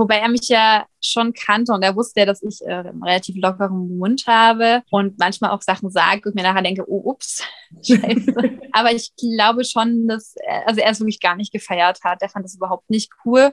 Wobei er mich ja schon kannte und er wusste ja, dass ich äh, einen relativ lockeren Mund habe und manchmal auch Sachen sage und mir nachher denke, oh, ups, scheiße. Aber ich glaube schon, dass, er, also er es wirklich gar nicht gefeiert hat. Er fand das überhaupt nicht cool.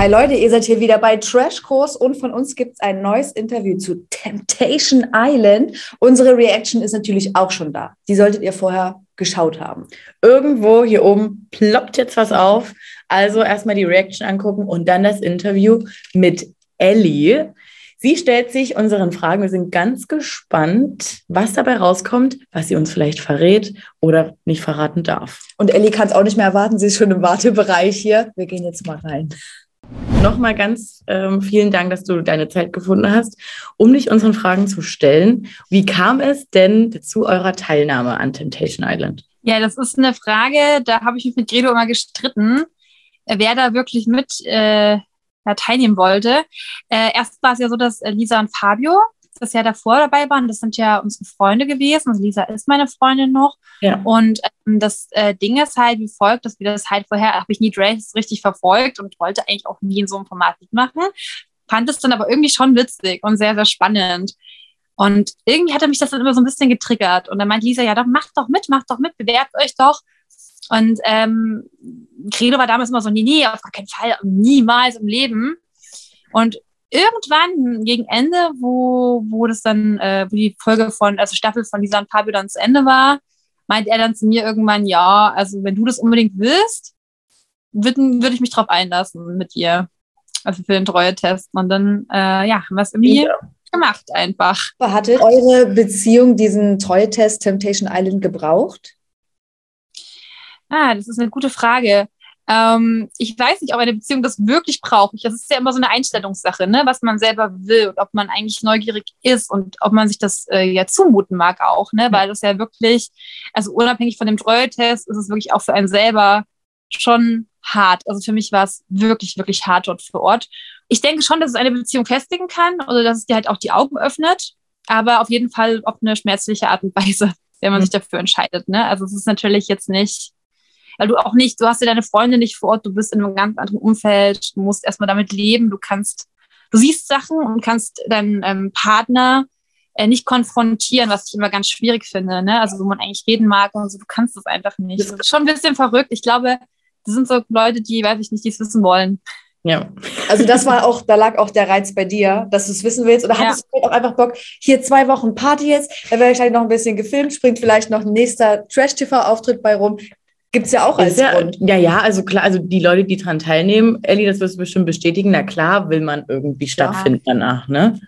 Hi Leute, ihr seid hier wieder bei Trash Course und von uns gibt es ein neues Interview zu Temptation Island. Unsere Reaction ist natürlich auch schon da. Die solltet ihr vorher geschaut haben. Irgendwo hier oben ploppt jetzt was auf. Also erstmal die Reaction angucken und dann das Interview mit Ellie. Sie stellt sich unseren Fragen. Wir sind ganz gespannt, was dabei rauskommt, was sie uns vielleicht verrät oder nicht verraten darf. Und Ellie kann es auch nicht mehr erwarten. Sie ist schon im Wartebereich hier. Wir gehen jetzt mal rein. Nochmal ganz ähm, vielen Dank, dass du deine Zeit gefunden hast, um dich unseren Fragen zu stellen. Wie kam es denn zu eurer Teilnahme an Temptation Island? Ja, das ist eine Frage, da habe ich mich mit Gredo immer gestritten, wer da wirklich mit äh, teilnehmen wollte. Äh, erst war es ja so, dass Lisa und Fabio das Jahr davor dabei waren. Das sind ja unsere Freunde gewesen. Also Lisa ist meine Freundin noch. Ja. Und ähm, das äh, Ding ist halt wie folgt, dass wir das halt vorher, habe ich nie Drace richtig verfolgt und wollte eigentlich auch nie in so einem Format mitmachen. Fand es dann aber irgendwie schon witzig und sehr, sehr spannend. Und irgendwie hatte mich das dann immer so ein bisschen getriggert. Und dann meint Lisa, ja, doch, macht doch mit, macht doch mit, bewerbt euch doch. Und ähm, Credo war damals immer so, nee, nee, auf gar keinen Fall, niemals im Leben. Und irgendwann gegen Ende, wo, wo das dann, äh, wo die Folge von, also Staffel von Lisa und Fabio dann zu Ende war, meint er dann zu mir irgendwann, ja, also wenn du das unbedingt willst, würde würd ich mich drauf einlassen mit ihr. Also für den Treue-Test. Und dann, äh, ja, haben wir es irgendwie ja. gemacht einfach. Hatte eure Beziehung diesen Treue-Test Temptation Island gebraucht? Ah, das ist eine gute Frage. Ähm, ich weiß nicht, ob eine Beziehung das wirklich braucht. Das ist ja immer so eine Einstellungssache, ne? was man selber will und ob man eigentlich neugierig ist und ob man sich das äh, ja zumuten mag auch, ne? weil das ja wirklich, also unabhängig von dem Treue-Test, ist es wirklich auch für einen selber schon hart. Also für mich war es wirklich, wirklich hart dort vor Ort. Ich denke schon, dass es eine Beziehung festigen kann oder dass es dir halt auch die Augen öffnet, aber auf jeden Fall auf eine schmerzliche Art und Weise, wenn man mhm. sich dafür entscheidet. Ne? Also es ist natürlich jetzt nicht weil du auch nicht, du hast ja deine Freunde nicht vor Ort, du bist in einem ganz anderen Umfeld, du musst erstmal damit leben, du kannst, du siehst Sachen und kannst deinen ähm, Partner äh, nicht konfrontieren, was ich immer ganz schwierig finde, ne? Also wo man eigentlich reden mag und so, du kannst das einfach nicht. Das ist schon ein bisschen verrückt. Ich glaube, das sind so Leute, die, weiß ich nicht, die es wissen wollen. Ja. Also das war auch, da lag auch der Reiz bei dir, dass du es wissen willst. Oder ja. hattest du auch einfach Bock, hier zwei Wochen Party jetzt, dann werde ich vielleicht noch ein bisschen gefilmt, springt vielleicht noch ein nächster Trash-TV-Auftritt bei rum. Gibt es ja auch als ja, Grund. Ja, ja, also klar, also die Leute, die daran teilnehmen, Ellie, das wirst du bestimmt bestätigen, na klar will man irgendwie stattfinden ja. danach, ne?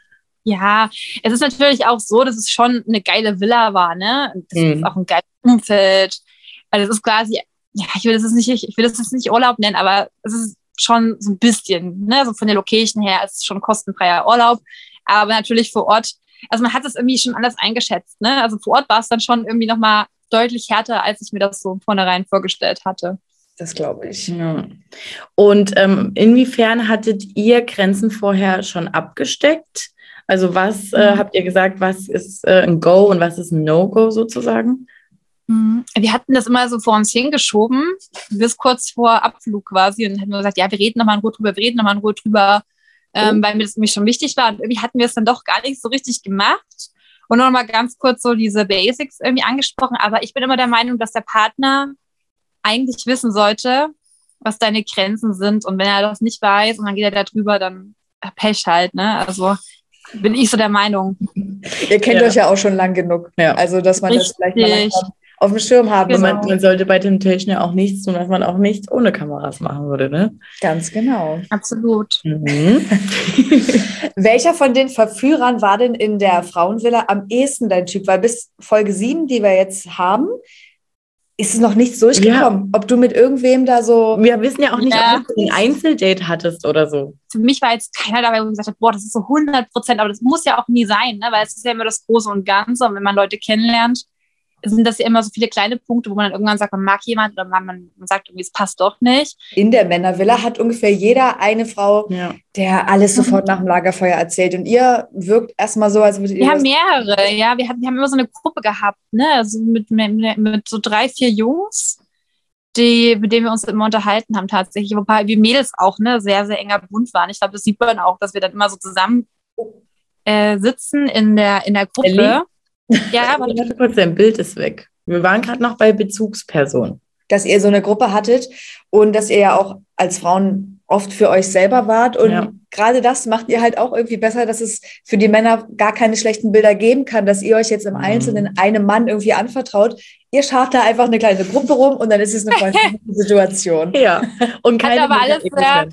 Ja, es ist natürlich auch so, dass es schon eine geile Villa war, ne? Das mhm. ist auch ein geiles Umfeld. Also es ist quasi, ja, ich will das jetzt nicht, ich will das jetzt nicht Urlaub nennen, aber es ist schon so ein bisschen, ne? So von der Location her ist es schon kostenfreier Urlaub. Aber natürlich vor Ort, also man hat es irgendwie schon anders eingeschätzt, ne? Also vor Ort war es dann schon irgendwie nochmal deutlich härter, als ich mir das so vornherein vorgestellt hatte. Das glaube ich. Ja. Und ähm, inwiefern hattet ihr Grenzen vorher schon abgesteckt? Also was äh, mhm. habt ihr gesagt, was ist äh, ein Go und was ist ein No-Go sozusagen? Mhm. Wir hatten das immer so vor uns hingeschoben, bis kurz vor Abflug quasi und hatten gesagt, ja, wir reden nochmal in Ruhe drüber, wir reden nochmal in Ruhe drüber, ähm, oh. weil mir das nämlich schon wichtig war. Und irgendwie hatten wir es dann doch gar nicht so richtig gemacht. Und noch mal ganz kurz so diese Basics irgendwie angesprochen. Aber ich bin immer der Meinung, dass der Partner eigentlich wissen sollte, was deine Grenzen sind. Und wenn er das nicht weiß und dann geht er da drüber, dann Pech halt, ne? Also bin ich so der Meinung. Ihr kennt ja. euch ja auch schon lang genug. Ja. Also, dass man Richtig. das vielleicht mal auf dem Schirm haben. Genau. Man, man, sollte bei Temptation ja auch nichts tun, was man auch nichts ohne Kameras machen würde, ne? Ganz genau. Absolut. Mhm. Welcher von den Verführern war denn in der Frauenvilla am ehesten dein Typ? Weil bis Folge 7, die wir jetzt haben, ist es noch nichts durchgekommen. Ja. Ob du mit irgendwem da so. Wir wissen ja auch nicht, ja. ob du ein Einzeldate hattest oder so. Für mich war jetzt keiner dabei, wo gesagt hat, boah, das ist so 100 Prozent, aber das muss ja auch nie sein, ne? weil es ist ja immer das Große und Ganze. Und wenn man Leute kennenlernt, sind das ja immer so viele kleine Punkte, wo man dann irgendwann sagt, man mag jemand oder man, man sagt irgendwie, es passt doch nicht. In der Männervilla hat ungefähr jeder eine Frau, Ja. der alles sofort nach dem Lagerfeuer erzählt. Und ihr wirkt erstmal so, als würdet ihr. Wir haben mehrere, ja. Wir, hatten, wir haben immer so eine Gruppe gehabt, ne? Also mit, mit, mit so drei, vier Jungs, die, mit denen wir uns immer unterhalten haben tatsächlich. Wobei wir Mädels auch, ne, sehr, sehr enger Bund waren. Ich glaube, das sieht man auch, dass wir dann immer so zusammen äh, sitzen in der, in der Gruppe. Ja, warte, Warte kurz, dein Bild ist weg. Wir waren gerade noch bei Bezugsperson. dass ihr so eine Gruppe hattet und dass ihr ja auch als Frauen oft für euch selber wart. Und Ja. gerade das macht ihr halt auch irgendwie besser, dass es für die Männer gar keine schlechten Bilder geben kann, dass ihr euch jetzt im Mhm. Einzelnen einem Mann irgendwie anvertraut. Ihr schart da einfach eine kleine Gruppe rum und dann ist es eine freundliche Situation. Ja. Und Hat keine aber alles sehr-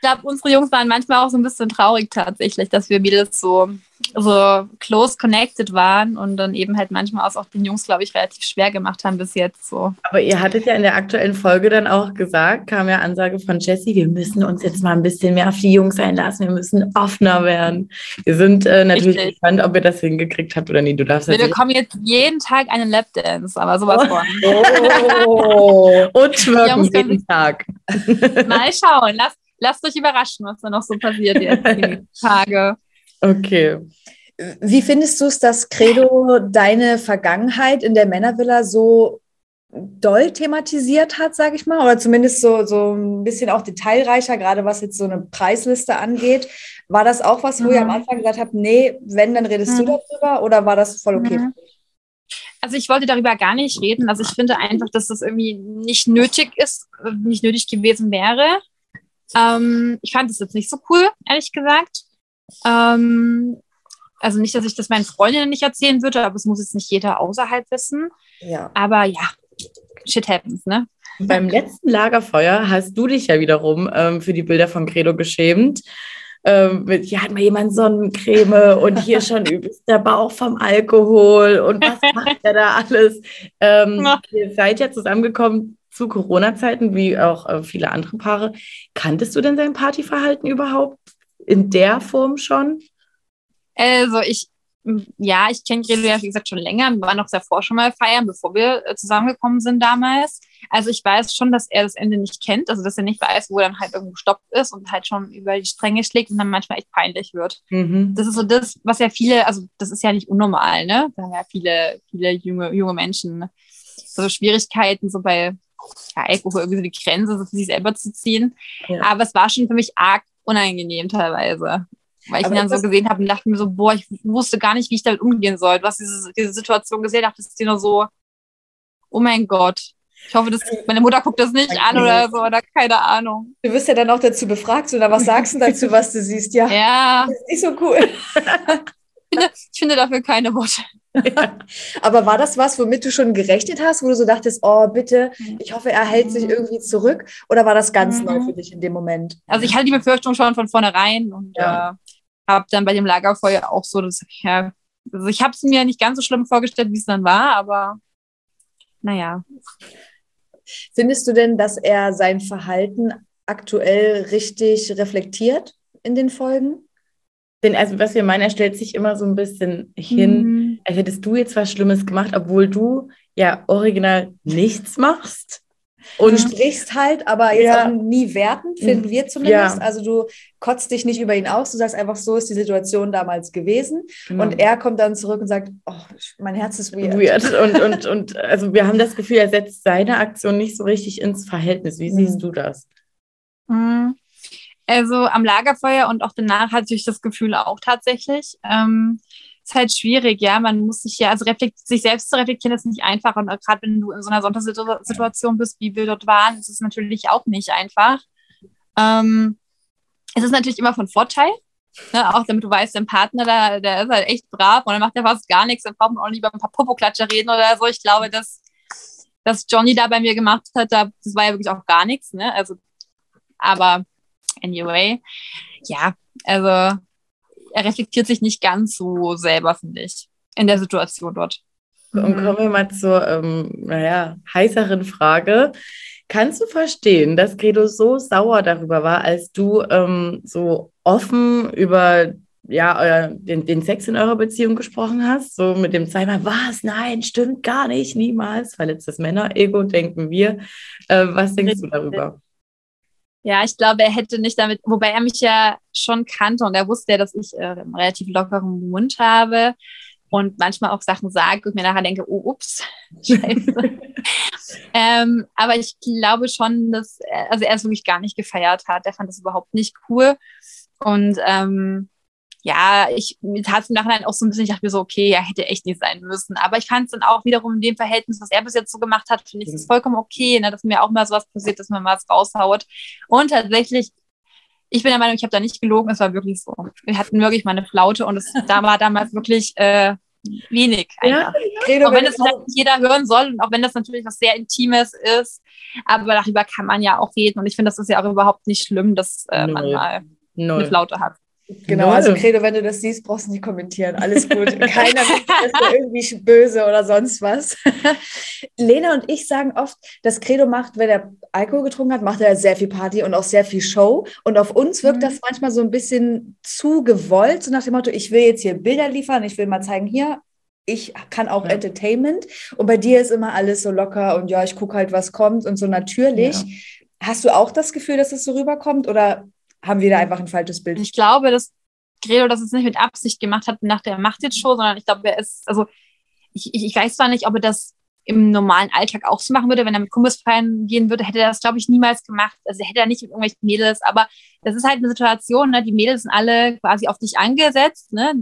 glaube, unsere Jungs waren manchmal auch so ein bisschen traurig tatsächlich, dass wir Mädels so, so close connected waren und dann eben halt manchmal auch den Jungs, glaube ich, relativ schwer gemacht haben bis jetzt so. Aber ihr hattet ja in der aktuellen Folge dann auch gesagt, kam ja Ansage von Jessie, wir müssen uns jetzt mal ein bisschen mehr auf die Jungs einlassen, wir müssen offener werden. Wir sind äh, natürlich Richtig. gespannt, ob ihr das hingekriegt habt oder nie. Du darfst Wir bekommen jetzt jeden Tag einen Lapdance, aber sowas von. Oh. Und schwirken können jeden Tag. Mal schauen. Lasst, lasst euch überraschen, was da noch so passiert jetzt die Tage. Okay. Wie findest du es, dass Credo deine Vergangenheit in der Männervilla so doll thematisiert hat, sage ich mal, oder zumindest so, so ein bisschen auch detailreicher, gerade was jetzt so eine Preisliste angeht. War das auch was, wo ihr am Mhm. Anfang gesagt habt, nee, wenn, dann redest du Mhm. darüber oder war das voll okay? Mhm. Also ich wollte darüber gar nicht reden. Also ich finde einfach, dass das irgendwie nicht nötig ist, nicht nötig gewesen wäre. Ähm, ich fand es jetzt nicht so cool, ehrlich gesagt. Ähm, also nicht, dass ich das meinen Freundinnen nicht erzählen würde, aber es muss jetzt nicht jeder außerhalb wissen. Ja. Aber ja, shit happens, ne? Beim letzten Lagerfeuer hast du dich ja wiederum ähm, für die Bilder von Credo geschämt. Ähm, mit, hier hat mal jemand Sonnencreme und hier schon übelst der Bauch vom Alkohol und was macht der da alles? Ähm. Ihr seid ja zusammengekommen zu Corona-Zeiten, wie auch äh, viele andere Paare. Kanntest du denn sein Partyverhalten überhaupt in der Form schon? Also ich, ja, ich kenne Gredo ja, wie gesagt, schon länger. Wir waren auch davor schon mal feiern, bevor wir äh, zusammengekommen sind damals. Also ich weiß schon, dass er das Ende nicht kennt, also dass er nicht weiß, wo er dann halt irgendwo stoppt ist und halt schon über die Stränge schlägt und dann manchmal echt peinlich wird. Mhm. Das ist so das, was ja viele, also das ist ja nicht unnormal, ne? Da haben ja viele, viele junge, junge Menschen so Schwierigkeiten, so bei ja, Alkohol irgendwie so die Grenze so für sich selber zu ziehen. Ja. Aber es war schon für mich arg unangenehm teilweise. Weil ich Aber ihn dann so gesehen habe und dachte mir so, boah, ich wusste gar nicht, wie ich damit umgehen soll. Du hast diese, diese Situation gesehen, dachtest dir nur so, oh mein Gott. Ich hoffe, das, meine Mutter guckt das nicht an oder so, oder keine Ahnung. Du wirst ja dann auch dazu befragt, oder was sagst du dazu, was du siehst? Ja, Ja, das ist nicht so cool. ich finde dafür keine Worte. Aber war das was, womit du schon gerechnet hast, wo du so dachtest, oh bitte, ich hoffe, er hält sich Mhm. irgendwie zurück? Oder war das ganz Mhm. neu für dich in dem Moment? Also ich hatte die Befürchtung schon von vornherein und Ja. äh, habe dann bei dem Lagerfeuer auch so, dass, ja, also ich habe es mir nicht ganz so schlimm vorgestellt, wie es dann war, aber naja. Findest du denn, dass er sein Verhalten aktuell richtig reflektiert in den Folgen? Denn also was wir meinen, er stellt sich immer so ein bisschen hin, Mhm. als hättest du jetzt was Schlimmes gemacht, obwohl du ja original nichts machst. Du Und sprichst halt, aber jetzt Ja. auch nie wertend, finden wir zumindest. Ja. Also du kotzt dich nicht über ihn aus, du sagst einfach, so ist die Situation damals gewesen. Genau. Und er kommt dann zurück und sagt, oh, mein Herz ist weird. weird. Und, und, und also wir haben das Gefühl, er setzt seine Aktion nicht so richtig ins Verhältnis. Wie Mhm. siehst du das? Mhm. Also am Lagerfeuer und auch danach hatte ich das Gefühl auch tatsächlich. Ähm, ist halt schwierig, ja. Man muss sich ja, also sich selbst zu reflektieren ist nicht einfach. Und gerade wenn du in so einer Sondersituation bist, wie wir dort waren, ist es natürlich auch nicht einfach. Ähm, es ist natürlich immer von Vorteil. Ne, auch damit du weißt, dein Partner, da, der ist halt echt brav und dann macht er fast gar nichts, dann braucht man auch lieber ein paar Popoklatscher reden oder so. Ich glaube, dass, dass Johnny da bei mir gemacht hat, da, das war ja wirklich auch gar nichts, ne? Also, aber anyway, ja, also er reflektiert sich nicht ganz so selber, finde ich, in der Situation dort. Und kommen wir mal zur, ähm, naja, heißeren Frage. Kannst du verstehen, dass Credo so sauer darüber war, als du ähm, so offen über ja, euer, den, den Sex in eurer Beziehung gesprochen hast, so mit dem zweimal, was, nein, stimmt gar nicht, niemals, verletztes Männer-Ego, denken wir. Äh, was denkst du darüber? Ja, ich glaube, er hätte nicht damit, wobei er mich ja schon kannte und er wusste ja, dass ich äh, einen relativ lockeren Mund habe und manchmal auch Sachen sage und mir nachher denke, oh, ups, scheiße. ähm, aber ich glaube schon, dass, er, also er es wirklich gar nicht gefeiert hat. Er fand das überhaupt nicht cool. Und ähm, ja, ich mir tat es im Nachhinein auch so ein bisschen, ich dachte mir so, okay, ja, hätte echt nicht sein müssen. Aber ich fand es dann auch wiederum in dem Verhältnis, was er bis jetzt so gemacht hat, finde ich es vollkommen okay, ne, dass mir auch mal sowas passiert, dass man mal was raushaut. Und tatsächlich, ich bin der Meinung, ich habe da nicht gelogen, es war wirklich so. Wir hatten wirklich mal eine Flaute und es da war damals wirklich äh, wenig. Ja, ja. Auch wenn das vielleicht nicht jeder hören soll und auch wenn das natürlich was sehr Intimes ist, aber darüber kann man ja auch reden und ich finde, das ist ja auch überhaupt nicht schlimm, dass äh, man mal Null. eine Flaute hat. Genau, also Credo, wenn du das siehst, brauchst du nicht kommentieren. Alles gut. Keiner ist irgendwie böse oder sonst was. Lena und ich sagen oft, dass Credo macht, wenn er Alkohol getrunken hat, macht er sehr viel Party und auch sehr viel Show. Und auf uns wirkt mhm. das manchmal so ein bisschen zu gewollt, so nach dem Motto, ich will jetzt hier Bilder liefern, ich will mal zeigen, hier, ich kann auch ja. Entertainment. Und bei dir ist immer alles so locker und ja, ich gucke halt, was kommt und so natürlich. Ja. Hast du auch das Gefühl, dass es so rüberkommt oder haben wir da einfach ein falsches Bild? Ich glaube, dass Gredo das jetzt nicht mit Absicht gemacht hat nach der Macht jetzt Show, sondern ich glaube, er ist, also ich, ich, ich weiß zwar nicht, ob er das im normalen Alltag auch so machen würde, wenn er mit Kumpels feiern gehen würde, hätte er das, glaube ich, niemals gemacht. Also hätte er nicht mit irgendwelchen Mädels, aber das ist halt eine Situation, ne? die Mädels sind alle quasi auf dich angesetzt, ne?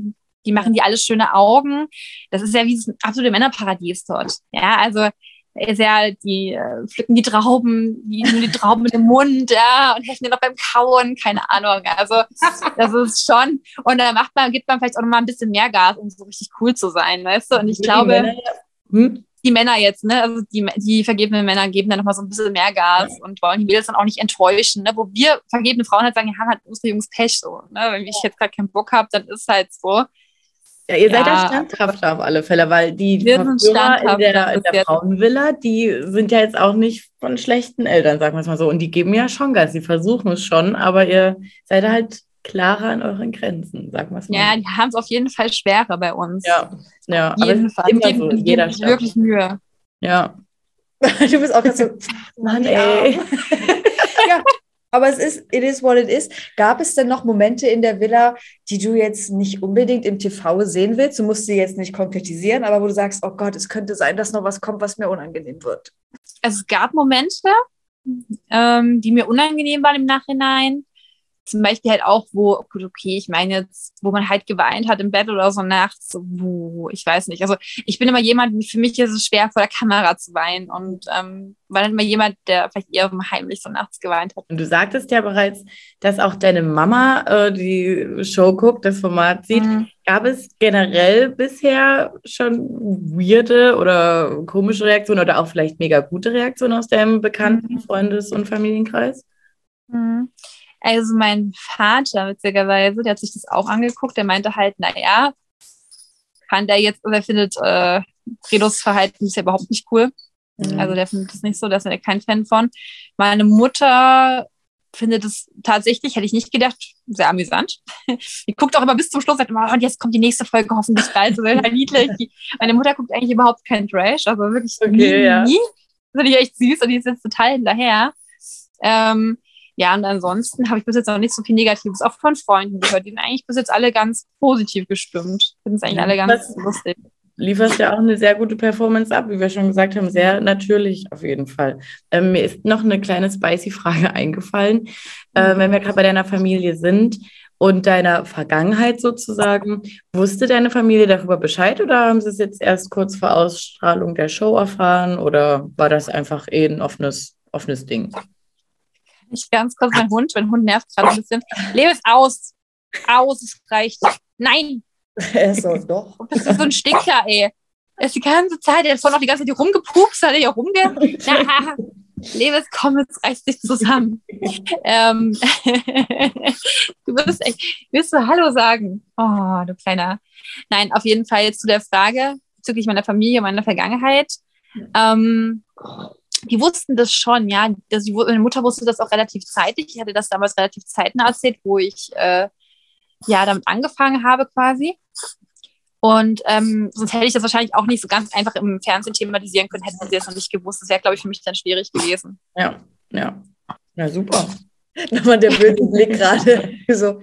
die machen dir alles schöne Augen. Das ist ja wie ein absolutes Männerparadies dort. Ja, also ja, die äh, pflücken die Trauben, die nehmen die Trauben in den Mund, ja, und helfen dir noch beim Kauen, keine Ahnung. Also das ist schon, und da macht man, gibt man vielleicht auch noch mal ein bisschen mehr Gas, um so richtig cool zu sein, weißt du? Und ich die glaube, Männer, hm? die Männer jetzt, ne, also die, die vergebenen Männer geben dann noch mal so ein bisschen mehr Gas ja. und wollen die Mädels dann auch nicht enttäuschen, ne? Wo wir vergebene Frauen halt sagen, ja, haben halt unsere Jungs Pech so, ne? Wenn ich jetzt gerade keinen Bock habe, dann ist halt so. Ja, ihr seid ja standhafter auf alle Fälle, weil die sind in der, in der Frauenvilla, die sind ja jetzt auch nicht von schlechten Eltern, sagen wir es mal so. Und die geben ja schon Gas, sie versuchen es schon, aber ihr seid halt klarer an euren Grenzen, sagen wir es mal. Ja, die haben es auf jeden Fall schwerer bei uns. Ja, ja. Auf jeden so, jeder wirklich Mühe. Ja. du bist auch ganz so, Mann, ey. ja, aber es ist, it is what it is. Gab es denn noch Momente in der Villa, die du jetzt nicht unbedingt im TV sehen willst? Du musst sie jetzt nicht konkretisieren, aber wo du sagst, oh Gott, es könnte sein, dass noch was kommt, was mir unangenehm wird. Es gab Momente, ähm, die mir unangenehm waren im Nachhinein zum Beispiel halt auch, wo, gut, okay, ich meine jetzt, wo man halt geweint hat im Bett oder so nachts, wo, ich weiß nicht. Also ich bin immer jemand, für mich ist es schwer, vor der Kamera zu weinen und ähm, war dann immer jemand, der vielleicht eher heimlich so nachts geweint hat. Und du sagtest ja bereits, dass auch deine Mama äh, die Show guckt, das Format sieht. Mhm. Gab es generell bisher schon weirde oder komische Reaktionen oder auch vielleicht mega gute Reaktionen aus deinem bekannten mhm. Freundes- und Familienkreis? Mhm. Also mein Vater, witzigerweise, der hat sich das auch angeguckt, der meinte halt, naja, kann der jetzt, oder findet äh, Redos Verhalten ist ja überhaupt nicht cool. Mhm. Also der findet das nicht so, da ist er kein Fan von. Meine Mutter findet es tatsächlich, hätte ich nicht gedacht, sehr amüsant. Die guckt auch immer bis zum Schluss, sagt immer, und jetzt kommt die nächste Folge hoffentlich bald, so niedlich. Meine Mutter guckt eigentlich überhaupt keinen Trash, also wirklich okay, nie, ja. nie. Das finde ich echt süß und die ist jetzt total hinterher. Ähm, ja, und ansonsten habe ich bis jetzt noch nicht so viel Negatives, auch von Freunden gehört. Die sind eigentlich bis jetzt alle ganz positiv gestimmt. Finden es eigentlich alle ganz lustig. Lieferst ja auch eine sehr gute Performance ab, wie wir schon gesagt haben, sehr natürlich auf jeden Fall. Ähm, mir ist noch eine kleine spicy Frage eingefallen, äh, wenn wir gerade bei deiner Familie sind und deiner Vergangenheit sozusagen. Wusste deine Familie darüber Bescheid oder haben sie es jetzt erst kurz vor Ausstrahlung der Show erfahren oder war das einfach eh ein offenes, offenes Ding? Ich ganz kurz mein Hund, mein Hund nervt gerade ein bisschen. Lebe es aus. Aus, es reicht. Nein. Er ist so, doch. Das ist so ein Stinker, ey. Er ist die ganze Zeit, er ist vorhin noch die ganze Zeit hier rumgepupst, hat er hier rumge... Na, Levis, komm, jetzt reißt dich zusammen. ähm, du wirst echt, willst du Hallo sagen? Oh, du kleiner. Nein, auf jeden Fall zu der Frage bezüglich meiner Familie, meiner Vergangenheit. Ähm, die wussten das schon, ja. Das, meine Mutter wusste das auch relativ zeitig. Ich hatte das damals relativ zeitnah erzählt, wo ich äh, ja damit angefangen habe quasi. Und ähm, sonst hätte ich das wahrscheinlich auch nicht so ganz einfach im Fernsehen thematisieren können, hätten sie das noch nicht gewusst. Das wäre, glaube ich, für mich dann schwierig gewesen. Ja, ja. Ja, super. Nochmal der böse Blick gerade. So.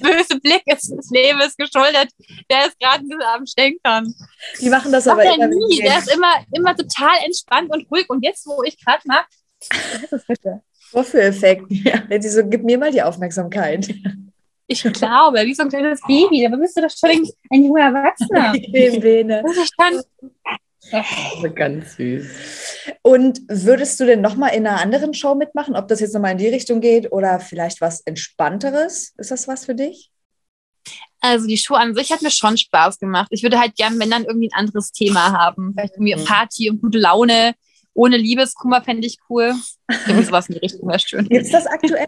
Böse Blick ist des Lebens geschuldet. Der ist gerade am Stänkern. Die machen das Macht aber er immer. nie. Der ist immer, immer total entspannt und ruhig. Und jetzt, wo ich gerade mache? Vorführeffekt. Ja. Die so, gib mir mal die Aufmerksamkeit. Ich glaube, wie so ein kleines Baby. Aber bist du doch schon ein junger Erwachsener. Die Bene. Das ist schon ganz süß. Und würdest du denn nochmal in einer anderen Show mitmachen, ob das jetzt nochmal in die Richtung geht oder vielleicht was Entspannteres? Ist das was für dich? Also die Show an sich hat mir schon Spaß gemacht. Ich würde halt gern, wenn dann irgendwie ein anderes Thema haben. Vielleicht irgendwie Mhm. Party und gute Laune. Ohne Liebeskummer fände ich cool. Irgendwie sowas in die Richtung wäre schön. Es das aktuell?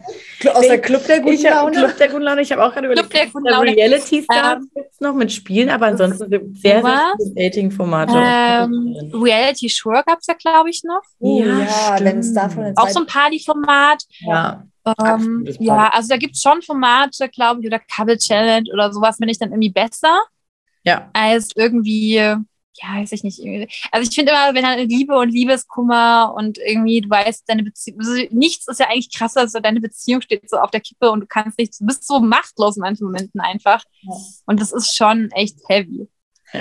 Aus der Club der guten Ich habe Laune? Club der guten Laune. Ich habe auch gerade überlegt, Club der ob guten es Laune. Reality Stars Ähm, gibt noch mit Spielen, aber ansonsten gibt es sehr, sehr viele Dating-Formate. Ähm, Reality Show gab es ja, glaube ich, noch. Oh, Ja, ja, wenn es stimmt. davon Auch so ein Partyformat. ja. Ähm, ja, also da gibt es schon Formate, glaube ich, oder Couple Challenge oder sowas, finde ich dann irgendwie besser ja. als irgendwie, ja, weiß ich nicht. Also ich finde immer, wenn dann Liebe und Liebeskummer und irgendwie, du weißt, deine Beziehung, also nichts ist ja eigentlich krasser, als so deine Beziehung steht so auf der Kippe und du kannst nicht, du bist so machtlos in manchen Momenten einfach. Ja. Und das ist schon echt heavy.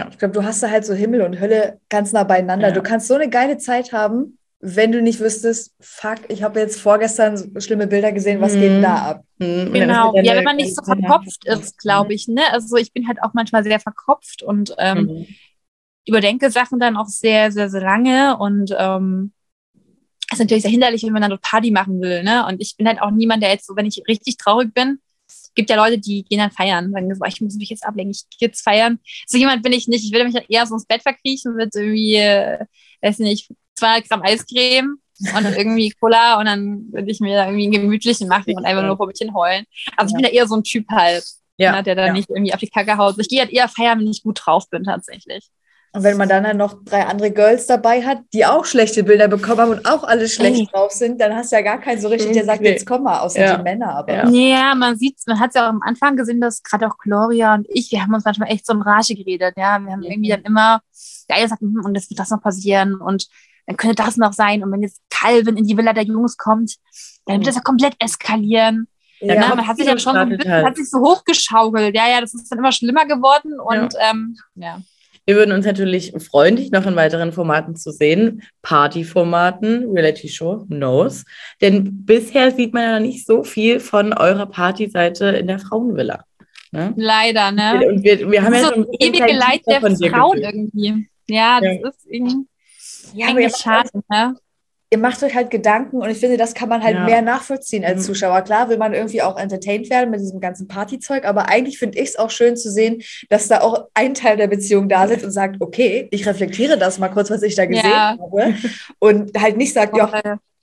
Ich glaube, du hast da halt so Himmel und Hölle ganz nah beieinander. Ja. Du kannst so eine geile Zeit haben, wenn du nicht wüsstest, fuck, ich habe jetzt vorgestern so schlimme Bilder gesehen, was Mhm. geht denn da ab? Hm, dann Genau. Ja, wenn man nicht so verkopft ist, glaube ich, ne? Also ich bin halt auch manchmal sehr verkopft und ähm, Mhm. Überdenke Sachen dann auch sehr, sehr, sehr lange und ähm, ist natürlich sehr hinderlich, wenn man dann dort Party machen will, ne? Und ich bin halt auch niemand, der jetzt so, wenn ich richtig traurig bin, gibt ja Leute, die gehen dann feiern, sagen, so, ich muss mich jetzt ablenken, ich gehe jetzt feiern. So jemand bin ich nicht. Ich würde mich dann eher so ins Bett verkriechen mit irgendwie, äh, weiß nicht, 200 Gramm Eiscreme und irgendwie Cola und dann würde ich mir da irgendwie einen gemütlichen machen und einfach nur vor mich hin heulen. Also ich bin da eher so ein Typ halt, Ja. ne, der da ja. nicht irgendwie auf die Kacke haut. Ich gehe halt eher feiern, wenn ich gut drauf bin tatsächlich. Und wenn man dann halt noch drei andere Girls dabei hat, die auch schlechte Bilder bekommen haben und auch alle schlecht Ey. drauf sind, dann hast du ja gar keinen so richtig, der sagt, Nee. jetzt komm mal, außer Ja. die Männer. Aber Ja. Ja, man sieht man hat es ja auch am Anfang gesehen, dass gerade auch Gloria und ich, wir haben uns manchmal echt so in Rage geredet, ja. Wir haben Mhm. irgendwie dann immer, der eine sagt, hm, und es wird das noch passieren und dann könnte das noch sein. Und wenn jetzt Calvin in die Villa der Jungs kommt, dann wird das ja komplett eskalieren. ja, Ja, man hat sich dann schon so bisschen, halt. hat sich so hochgeschaukelt. Ja, ja, das ist dann immer schlimmer geworden und ähm, ja. Wir würden uns natürlich freuen, dich noch in weiteren Formaten zu sehen. Partyformaten, Reality Show, knows. Denn bisher sieht man ja nicht so viel von eurer Partyseite in der Frauenvilla. Ne? Leider, ne? Und wir, wir haben das ja so ein ewige Leid der Frauen irgendwie. Ja, das Ja. ist irgendwie Ja, eigentlich schade, ne? Ihr macht euch halt Gedanken und ich finde, das kann man halt Ja. mehr nachvollziehen als Mhm. Zuschauer. Klar will man irgendwie auch entertained werden mit diesem ganzen Partyzeug, aber eigentlich finde ich es auch schön zu sehen, dass da auch ein Teil der Beziehung da sitzt und sagt, okay, ich reflektiere das mal kurz, was ich da gesehen Ja. habe. Und halt nicht sagt, ja,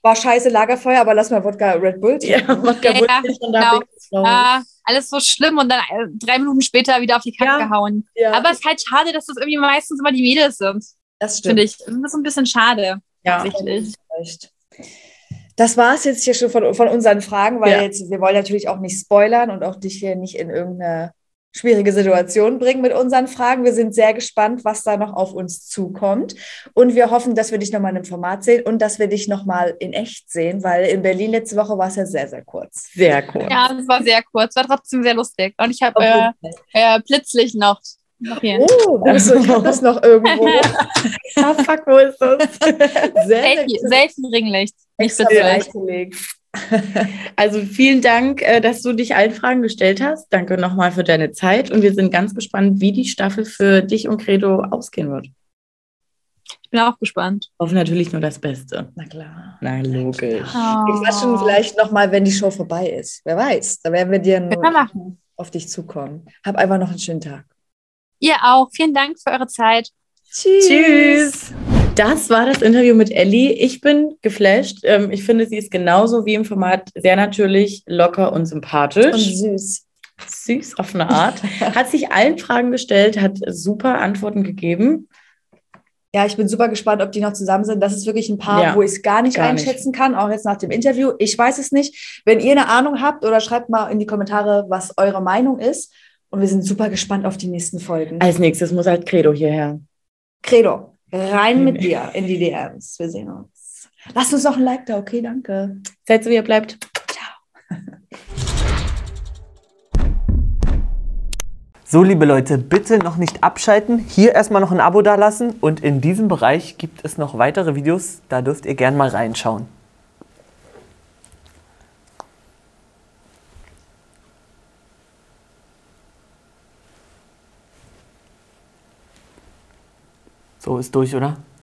war scheiße Lagerfeuer, aber lass mal Wodka Red Bull Ja. Wodka Ja, von der genau. Ja, alles so schlimm und dann äh, drei Minuten später wieder auf die Kacke Ja. gehauen. Ja, Aber es ist halt schade, dass das irgendwie meistens immer die Mädels sind, das stimmt. finde ich. Das ist ein bisschen schade, Ja. tatsächlich. Recht. Das war es jetzt hier schon von, von unseren Fragen, weil Ja. jetzt, wir wollen natürlich auch nicht spoilern und auch dich hier nicht in irgendeine schwierige Situation bringen mit unseren Fragen. Wir sind sehr gespannt, was da noch auf uns zukommt. Und wir hoffen, dass wir dich nochmal in einem Format sehen und dass wir dich nochmal in echt sehen, weil in Berlin letzte Woche war es ja sehr, sehr kurz. Sehr cool. Ja, das war sehr kurz, war trotzdem sehr lustig. Und ich habe äh, äh, Blitzlicht noch. Hier. Oh, du? Ich habe das noch irgendwo. Ah, fuck, wo ist das? Selfie, Selfie-Ringlicht. Nicht bereitgelegt. Also vielen Dank, äh, dass du dich allen Fragen gestellt hast. Danke nochmal für deine Zeit und wir sind ganz gespannt, wie die Staffel für dich und Credo ausgehen wird. Ich bin auch gespannt. Hoffen natürlich nur das Beste. Na klar. Na, logisch. Wir quatschen vielleicht nochmal, wenn die Show vorbei ist. Wer weiß. Da werden wir dir auf dich zukommen. Hab einfach noch einen schönen Tag. Ihr auch. Vielen Dank für eure Zeit. Tschüss. Das war das Interview mit Ellie. Ich bin geflasht. Ähm, Ich finde, sie ist genauso wie im Format sehr natürlich, locker und sympathisch. Und süß. süß auf eine Art. Hat sich allen Fragen gestellt, hat super Antworten gegeben. Ja, ich bin super gespannt, ob die noch zusammen sind. Das ist wirklich ein Paar, Ja, wo ich es gar nicht gar nicht. einschätzen kann, auch jetzt nach dem Interview. Ich weiß es nicht. Wenn ihr eine Ahnung habt oder schreibt mal in die Kommentare, was eure Meinung ist. Und wir sind super gespannt auf die nächsten Folgen. Als nächstes muss halt Credo hierher. Credo, rein mit dir in die DMs. Wir sehen uns. Lasst uns noch ein Like da, okay? Danke. Seid so, wie ihr bleibt. So, liebe Leute, bitte noch nicht abschalten. Hier erstmal noch ein Abo dalassen und in diesem Bereich gibt es noch weitere Videos. Da dürft ihr gern mal reinschauen. どう都都一緒な。